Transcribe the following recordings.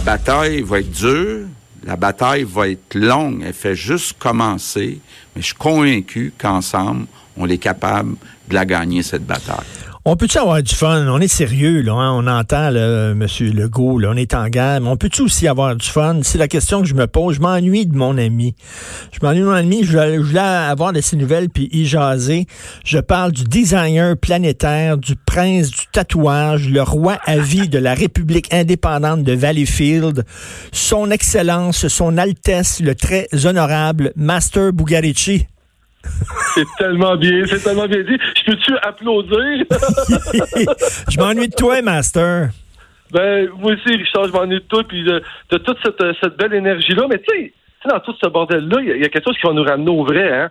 La bataille va être dure, la bataille va être longue, elle fait juste commencer, mais je suis convaincu qu'ensemble, on est capable de la gagner, cette bataille. On peut-tu avoir du fun? On est sérieux, là, hein? on entend là, M. Legault, on est en guerre, mais on peut-tu aussi avoir du fun? C'est la question que je me pose. Je m'ennuie de mon ami. Je m'ennuie de mon ami, je je voulais avoir de ses nouvelles puis y jaser. Je parle du designer planétaire, du prince du tatouage, le roi à vie de la République indépendante de Valleyfield, son excellence, son altesse, le très honorable Master Bugarici. C'est tellement bien, c'est tellement bien dit. Je peux-tu applaudir? je m'ennuie de toi, Master. Ben, moi aussi, Richard, je m'ennuie de toi, puis de, de toute cette, cette belle énergie-là. Mais tu sais, dans tout ce bordel-là, il y, a quelque chose qui va nous ramener au vrai, hein?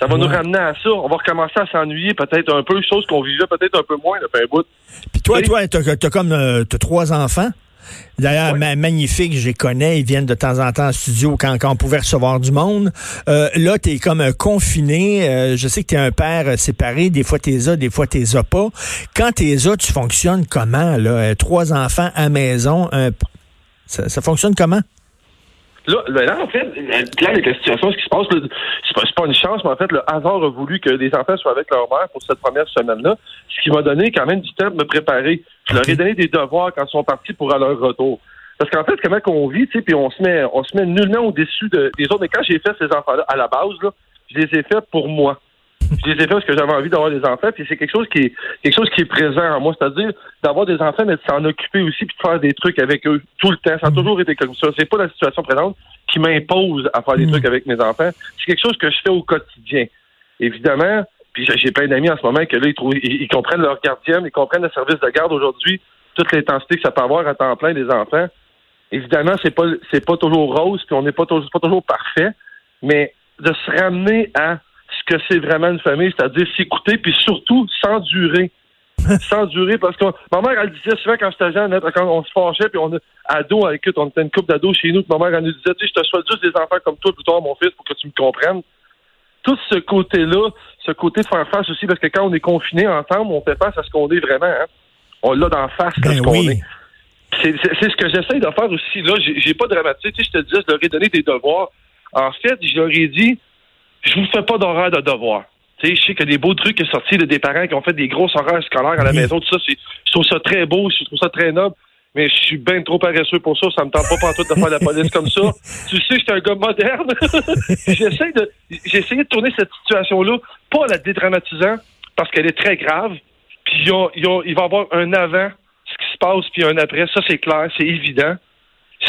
Ça va Ouais. nous ramener à ça. On va recommencer à s'ennuyer peut-être un peu, chose qu'on vivait peut-être un peu moins depuis un bout. Puis toi, Oui. toi, t'as as comme euh, trois enfants? D'ailleurs, magnifique, je les connais, ils viennent de temps en temps en studio quand, quand on pouvait recevoir du monde. Euh, là, t'es comme euh, confiné. Euh, je sais que t'es un père euh, séparé. Des fois, t'es as, des fois, t'es as pas. Quand t'es as, tu fonctionnes comment? Là? Trois enfants à maison, un ça, ça fonctionne comment? Là, ben là, en fait, là, avec la situation, ce qui se passe, c'est pas, pas une chance, mais en fait, le hasard a voulu que les enfants soient avec leur mère pour cette première semaine-là, ce qui m'a donné quand même du temps de me préparer. Je leur ai donné des devoirs quand ils sont partis pour à leur retour. Parce qu'en fait, comment qu'on vit, tu sais, puis on se met, on se met nullement au-dessus de- des autres. Mais quand j'ai fait ces enfants-là, à la base, là, je les ai faits pour moi. Je les ai faits parce que j'avais envie d'avoir des enfants, puis c'est quelque chose qui est quelque chose qui est présent en moi, c'est-à-dire d'avoir des enfants, mais de s'en occuper aussi, puis de faire des trucs avec eux tout le temps. Ça a toujours été comme ça. C'est pas la situation présente qui m'impose à faire des Mm. trucs avec mes enfants. C'est quelque chose que je fais au quotidien. Évidemment, puis j'ai- plein d'amis en ce moment que là, ils, trouvent, ils, ils comprennent leur gardienne, ils comprennent le service de garde aujourd'hui, toute l'intensité que ça peut avoir à temps plein des enfants. Évidemment, c'est pas c'est pas toujours rose, puis on n'est pas pas toujours parfait, mais de se ramener à ce que c'est vraiment une famille, c'est-à-dire s'écouter, puis surtout s'endurer. s'endurer, parce que ma mère, elle disait souvent quand j'étais jeune, hein, quand on se fâchait, puis on a ado, écoute, on était une couple d'ados chez nous, puis ma mère, elle nous disait, tu sais, je te souhaite juste des enfants comme toi plus tard, mon fils, pour que tu me comprennes. Tout ce côté-là, ce côté de faire face aussi, parce que quand on est confiné ensemble, on fait face à ce qu'on est vraiment. Hein. On l'a d'en face de Ben ce qu'on est. C'est ce que j'essaie de faire aussi. Là, j'ai pas dramatisé. Tu sais, je te disais, je leur ai donné des devoirs. En fait, je leur ai dit, je vous fais pas d'horaire de devoirs. Tu sais, je sais qu'il y a des beaux trucs qui sont sortis de des parents qui ont fait des grosses horaires scolaires à la Oui. maison, tout ça. Je trouve ça très beau, je trouve ça très noble. Mais je suis bien trop paresseux pour ça. Ça me tente pas pantoute de faire la police comme ça. Tu sais, je suis un gars moderne. J'essaie de, j'ai essayé de tourner cette situation-là, pas la dédramatisant, parce qu'elle est très grave. Puis il va y avoir un avant, ce qui se passe, puis un après. Ça, c'est clair, c'est évident.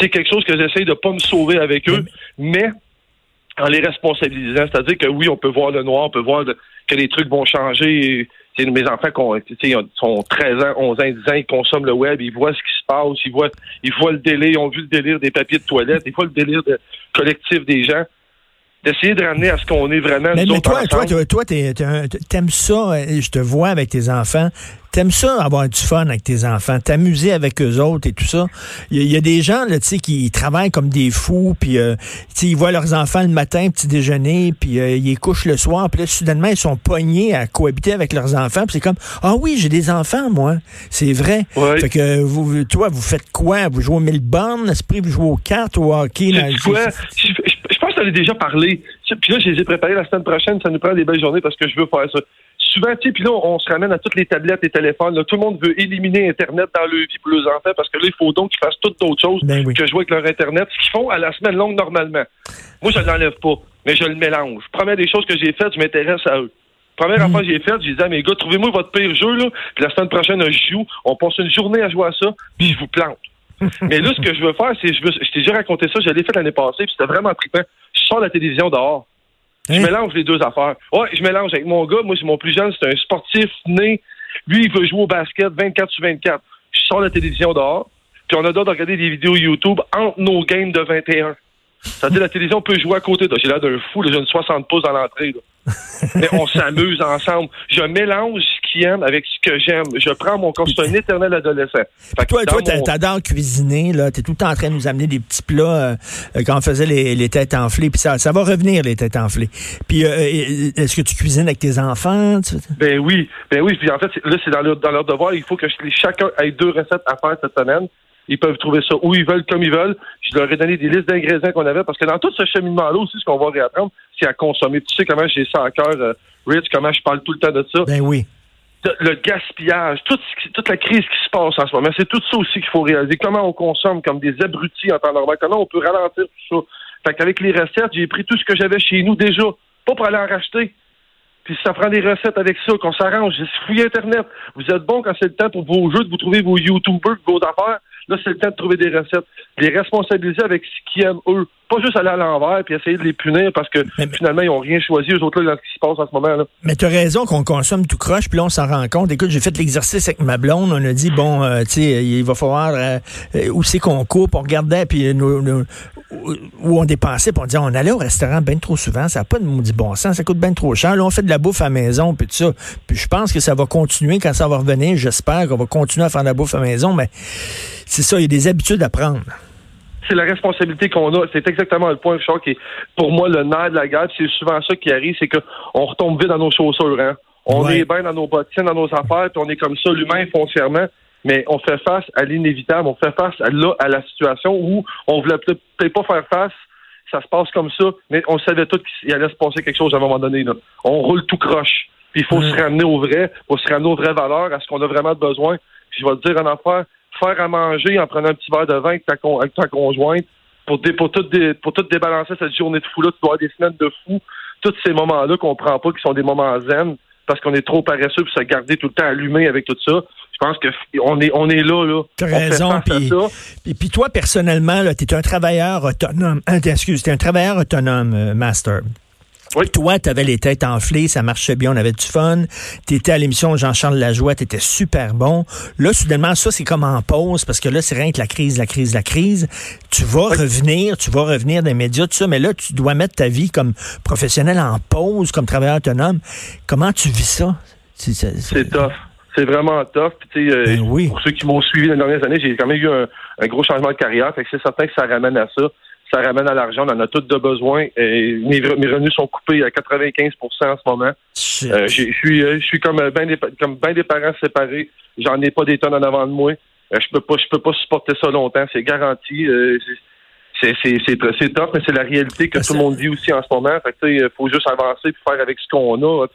C'est quelque chose que j'essaie de pas me sauver avec eux, mais en les responsabilisant. C'est-à-dire que oui, on peut voir le noir, on peut voir que les trucs vont changer. Tu sais, mes enfants qui sont 13 ans, 11 ans, 10 ans, ils consomment le web, ils voient ce qui se passe, ils voient, ils voient le délai, ils ont vu le délire des papiers de toilette, ils voient le délire collectif des gens. D'essayer de ramener à ce qu'on est vraiment. Mais, nous mais toi, toi, toi, toi, t'aimes ça, euh, je te vois avec tes enfants, t'aimes ça avoir du fun avec tes enfants, t'amuser avec eux autres et tout ça. Il y, a- il y a des gens, là, tu sais, qui travaillent comme des fous, puis, euh, tu sais, ils voient leurs enfants le matin, petit déjeuner, puis euh, ils couchent le soir, puis là, soudainement, ils sont pognés à cohabiter avec leurs enfants, puis c'est comme, ah oui, j'ai des enfants, moi, c'est vrai. Ouais. Fait que, vous, toi, vous faites quoi? Vous jouez au Milburn, esprit, vous jouez aux cartes, au hockey? quoi? Je, je- que t'en ai déjà parlé. Puis là, je les ai préparés la semaine prochaine. Ça nous prend des belles journées parce que je veux faire ça. Souvent, tu sais, puis là, on se ramène à toutes les tablettes et téléphones. là. Tout le monde veut éliminer Internet dans leur vie pour leurs enfants parce que là, il faut donc qu'ils fassent toutes d'autres choses Ben oui. que jouer avec leur Internet, ce qu'ils font à la semaine longue normalement. Moi, je ne l'enlève pas, mais je le mélange. Première des choses que j'ai faites, je m'intéresse à eux. Première Mm. affaire que j'ai faite, j'ai dit à mes gars, trouvez-moi votre pire jeu, là, puis la semaine prochaine, je joue, on passe une journée à jouer à ça, puis je vous plante. Mais là, ce que je veux faire, c'est, je, veux, je t'ai déjà raconté ça, je l'ai fait l'année passée, puis c'était vraiment trippant. Je sors la télévision dehors. Je Hein? mélange les deux affaires. Ouais, je mélange avec mon gars. Moi, c'est mon plus jeune, c'est un sportif né. Lui, il veut jouer au basket 24 sur 24. Je sors la télévision dehors. Puis on a droit de regarder des vidéos YouTube entre nos games de 21. C'est-à-dire la télévision peut jouer à côté. J'ai l'air d'un fou, j'ai une 60 pouces dans l'entrée. Mais on s'amuse ensemble. Je mélange ce avec ce que j'aime. Je prends mon corps, c'est un éternel adolescent. Fait Toi, toi, mon- t'adores cuisiner, là. T'es tout le temps en train de nous amener des petits plats euh, euh, quand on faisait les, les têtes enflées. Puis ça, ça va revenir, les têtes enflées. Puis, euh, est-ce que tu cuisines avec tes enfants? Tu- Ben oui, ben oui. Puis en fait, là, c'est dans leur, dans leur devoir. Il faut que je- chacun ait deux recettes à faire cette semaine. Ils peuvent trouver ça où ils veulent, comme ils veulent. Je leur ai donné des listes d'ingrédients qu'on avait parce que dans tout ce cheminement-là aussi, ce qu'on va réapprendre, c'est à consommer. Tu sais comment j'ai ça à cœur, euh, Rich, comment je parle tout le temps de ça. Ben oui. Le gaspillage, toute la crise qui se passe en ce moment, c'est tout ça aussi qu'il faut réaliser. Comment on consomme comme des abrutis en temps normal, comment on peut ralentir tout ça? Fait qu'avec les recettes, j'ai pris tout ce que j'avais chez nous déjà, pas pour aller en racheter. Puis ça prend des recettes avec ça, qu'on s'arrange. J'ai fouillé Internet. Vous êtes bon quand c'est le temps pour vos jeux, de vous trouver vos YouTubers, vos affaires. Là, c'est le temps de trouver des recettes. Les responsabiliser avec ce qu'ils aiment eux. Pas juste aller à l'envers puis essayer de les punir parce que Mais- finalement, ils n'ont rien choisi, eux autres, là, dans ce qui se passe en ce moment. là. Mais tu as raison qu'on consomme tout croche, puis là, on s'en rend compte. Écoute, j'ai fait l'exercice avec ma blonde. On a dit, bon, euh, tu sais, il va falloir... euh, euh, où c'est qu'on coupe? On regardait, puis nos- nos- où on dépensait, puis on disait, on allait au restaurant bien trop souvent. Ça n'a pas de maudit bon sens. Ça coûte bien trop cher. Là, on fait de la bouffe à la maison, puis tout ça. Puis je pense que ça va continuer quand ça va revenir. J'espère qu'on va continuer à faire de la bouffe à la maison, mais c'est ça, il y a des habitudes à prendre. c'est la responsabilité qu'on a. C'est exactement le point, Richard, qui est pour moi le nerf de la guerre. C'est souvent ça qui arrive, c'est qu'on retombe vite dans nos chaussures. Hein? On Ouais. est bien dans nos bottines, dans nos affaires, puis on est comme ça, l'humain foncièrement. Mais on fait face à l'inévitable, on fait face à, là, à la situation où on voulait peut-être pas faire face. Ça se passe comme ça, mais on savait tout qu'il allait se passer quelque chose à un moment donné. Là. On roule tout croche. Puis il faut Mm. se ramener au vrai, faut se ramener aux vraies valeurs, à ce qu'on a vraiment besoin. Puis je vais te dire en affaire, faire à manger en prenant un petit verre de vin avec ta, con- avec ta conjointe pour, dé- pour, tout dé- pour tout débalancer cette journée de fou-là, tu dois avoir des semaines de fou. Tous ces moments-là qu'on prend pas, qui sont des moments zen, parce qu'on est trop paresseux pour se garder tout le temps allumé avec tout ça. Je pense que on est, on est là, là. T'as raison, puis- toi, personnellement, tu es un travailleur autonome. T'es- excuse, tu es un travailleur autonome, euh, Master. Oui. Toi, tu avais les têtes enflées, ça marchait bien, on avait du fun. Tu étais à l'émission Jean-Charles Lajoie, tu étais super bon. Là, soudainement, ça, c'est comme en pause, parce que là, c'est rien que la crise, la crise, la crise. Tu vas revenir, tu vas revenir des médias, tout ça, mais là, tu dois mettre ta vie comme professionnel en pause, comme travailleur autonome. Comment tu vis ça? C'est tough. C'est vraiment tough. Puis, euh, Ben oui. Pour ceux qui m'ont suivi les dernières années, j'ai quand même eu un, un gros changement de carrière. Fait que c'est certain que ça ramène à ça. Ça ramène à l'argent. On en a tous de besoin. Et mes, re- mes revenus sont coupés à 95% en ce moment. Euh, j'ai- je suis, euh, je suis comme bien des, comme ben des parents séparés. J'en ai pas des tonnes en avant de moi. Euh, je peux pas, je peux pas supporter ça longtemps. C'est garanti. Euh, c'est, tough, mais c'est la réalité que Ben, tout le monde vit aussi en ce moment. Fait que, tu sais, faut juste avancer puis faire avec ce qu'on a.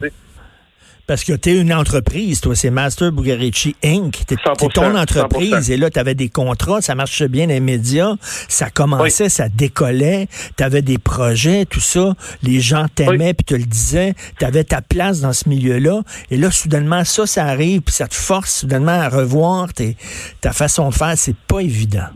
Parce que tu es une entreprise, toi, c'est Master Bugarici Inc. Tu 100%, ton entreprise 100%. et là, tu avais des contrats, ça marchait bien les médias, ça commençait, ça décollait, tu avais des projets, tout ça, les gens t'aimaient puis te le disaient, tu avais ta place dans ce milieu-là. Et là, soudainement, ça, ça arrive puis ça te force soudainement à revoir tes- ta façon de faire, c'est pas évident.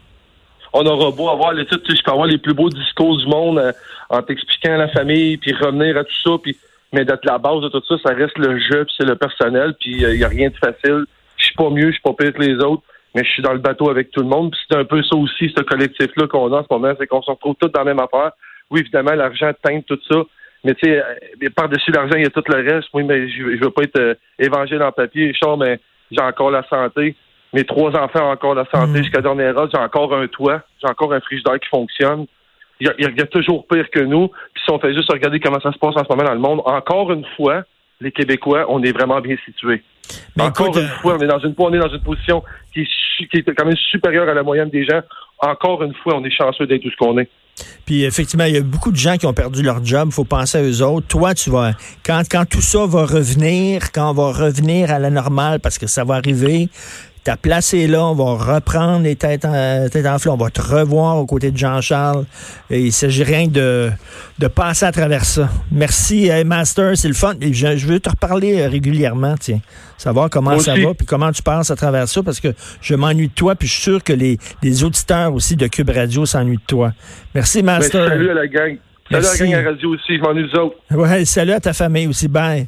on aura beau avoir les tu sais, je peux avoir les plus beaux discours du monde euh, en t'expliquant la famille, puis revenir à tout ça, puis mais d'être la base de tout ça, ça reste le jeu, puis c'est le personnel, puis il n'y a rien de facile. Je suis pas mieux, je suis pas pire que les autres, mais je suis dans le bateau avec tout le monde. Puis c'est un peu ça aussi, ce collectif-là qu'on a en ce moment, c'est qu'on se retrouve tous dans la même affaire. Oui, évidemment, l'argent teinte tout ça, mais tu sais, euh, par-dessus l'argent, il y a tout le reste. Oui, mais je, je veux pas être euh, évangile en papier, Richard, mais j'ai encore la santé. Mes trois enfants ont encore la santé Mm. jusqu'à dernière heure. J'ai encore un toit. J'ai encore un frigidaire qui fonctionne. Il y, a, y y toujours pire que nous. Puis si on fait juste regarder comment ça se passe en ce moment dans le monde, encore une fois, les Québécois, on est vraiment bien situés. Mais encore écoute, une fois, on est dans une on est dans une position qui est, su- qui est quand même supérieure à la moyenne des gens. Encore une fois, on est chanceux d'être tout ce qu'on est. Puis effectivement, il y a beaucoup de gens qui ont perdu leur job. Il faut penser à eux autres. Toi, tu vas quand quand tout ça va revenir, quand on va revenir à la normale, parce que ça va arriver. Ta place est là, on va reprendre les têtes, en, têtes on va te revoir aux côtés de Jean-Charles. Et il s'agit rien de, de passer à travers ça. Merci, Master, c'est le fun. Je, je veux te reparler euh, régulièrement, tiens. Savoir comment ça va, puis comment tu passes à travers ça, parce que je m'ennuie de toi, puis je suis sûr que les, les auditeurs aussi de Cube Radio s'ennuient de toi. Merci, Ben, Master. salut à la gang. Salut Merci. à la gang à la radio aussi. Je m'ennuie des autres. Ouais, salut à ta famille aussi. Bye.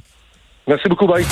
Merci beaucoup, bye.